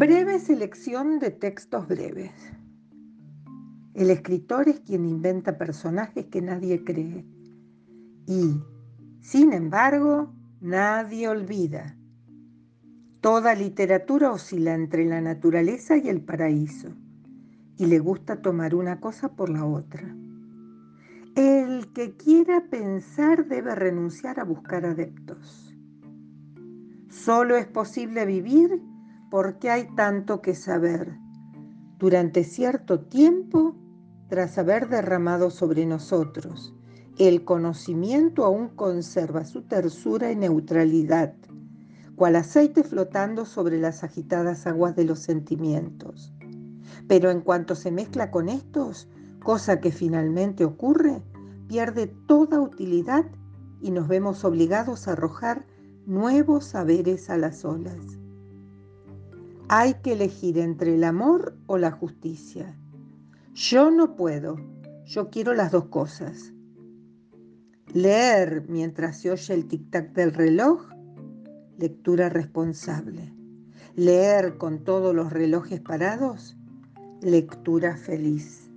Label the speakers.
Speaker 1: Breve selección de textos breves. El escritor es quien inventa personajes que nadie cree y, sin embargo, nadie olvida. Toda literatura oscila entre la naturaleza y el paraíso y le gusta tomar una cosa por la otra. El que quiera pensar debe renunciar a buscar adeptos. Solo es posible vivir porque hay tanto que saber. Durante cierto tiempo, tras haber derramado sobre nosotros, el conocimiento aún conserva su tersura y neutralidad, cual aceite flotando sobre las agitadas aguas de los sentimientos. Pero en cuanto se mezcla con estos, cosa que finalmente ocurre, pierde toda utilidad y nos vemos obligados a arrojar nuevos saberes a las olas. Hay que elegir entre el amor o la justicia. Yo no puedo, yo quiero las dos cosas. Leer mientras se oye el tic-tac del reloj, lectura responsable. Leer con todos los relojes parados, lectura feliz.